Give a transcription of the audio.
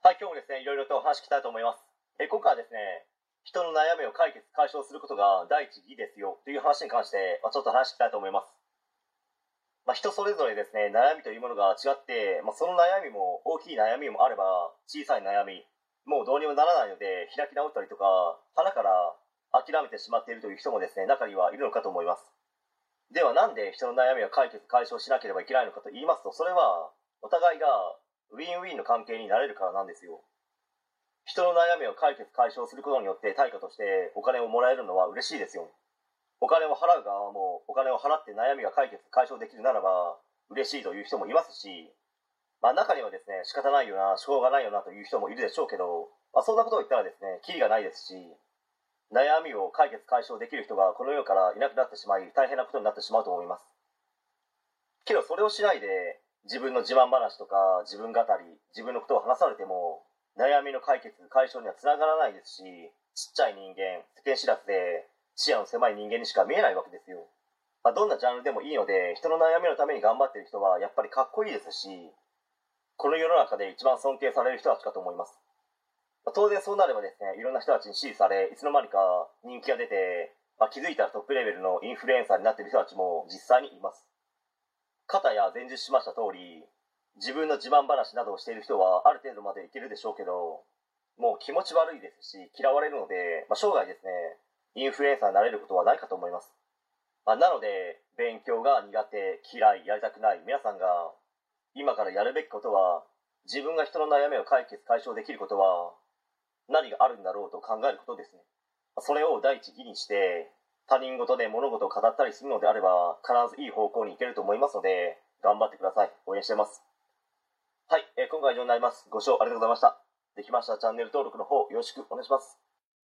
はい、今日もですね、いろいろとお話聞きたいと思います。え今回はですね、人の悩みを解決、解消することが第一義ですよという話に関して、まあ、ちょっと話していきたいと思います。まあ、人それぞれですね、悩みというものが違って、まあ、その悩みも大きい悩みもあれば、小さい悩み、もうどうにもならないので、開き直ったりとか、腹から諦めてしまっているという人もですね、中にはいるのかと思います。ではなんで人の悩みを解決、解消しなければいけないのかと言いますと、それは、お互いがウィンウィンの関係になれるからなんですよ。人の悩みを解決解消することによって対価としてお金をもらえるのは嬉しいですよお金を払う側もお金を払って悩みが解決解消できるならば嬉しいという人もいますし、まあ、中にはですね仕方ないよなしょうがないよなという人もいるでしょうけど、まあ、そんなことを言ったらですねキリがないですし悩みを解決解消できる人がこの世からいなくなってしまい大変なことになってしまうと思いますけどそれをしないで自分の自慢話とか自分語り自分のことを話されても悩みの解決解消にはつながらないですしちっちゃい人間世間知らずで視野の狭い人間にしか見えないわけですよ、まあ、どんなジャンルでもいいので人の悩みのために頑張ってる人はやっぱりかっこいいですしこの世の中で一番尊敬される人たちかと思います、まあ当然そうなればですねいろんな人たちに支持されいつの間にか人気が出て、まあ、気づいたらトップレベルのインフルエンサーになっている人たちも実際にいます。肩や前述しました通り自分の自慢話などをしている人はある程度までいけるでしょうけどもう気持ち悪いですし嫌われるので、まあ、生涯ですねインフルエンサーになれることはないかと思います、まあ、なので勉強が苦手嫌いやりたくない皆さんが今からやるべきことは自分が人の悩みを解決解消できることは何があるんだろうと考えることですね。それを第一義にして他人事で物事を語ったりするのであれば必ずいい方向に行けると思いますので頑張ってください。応援してます。はい、えー今回は以上になります。ご視聴ありがとうございました。できましたらチャンネル登録の方よろしくお願いします。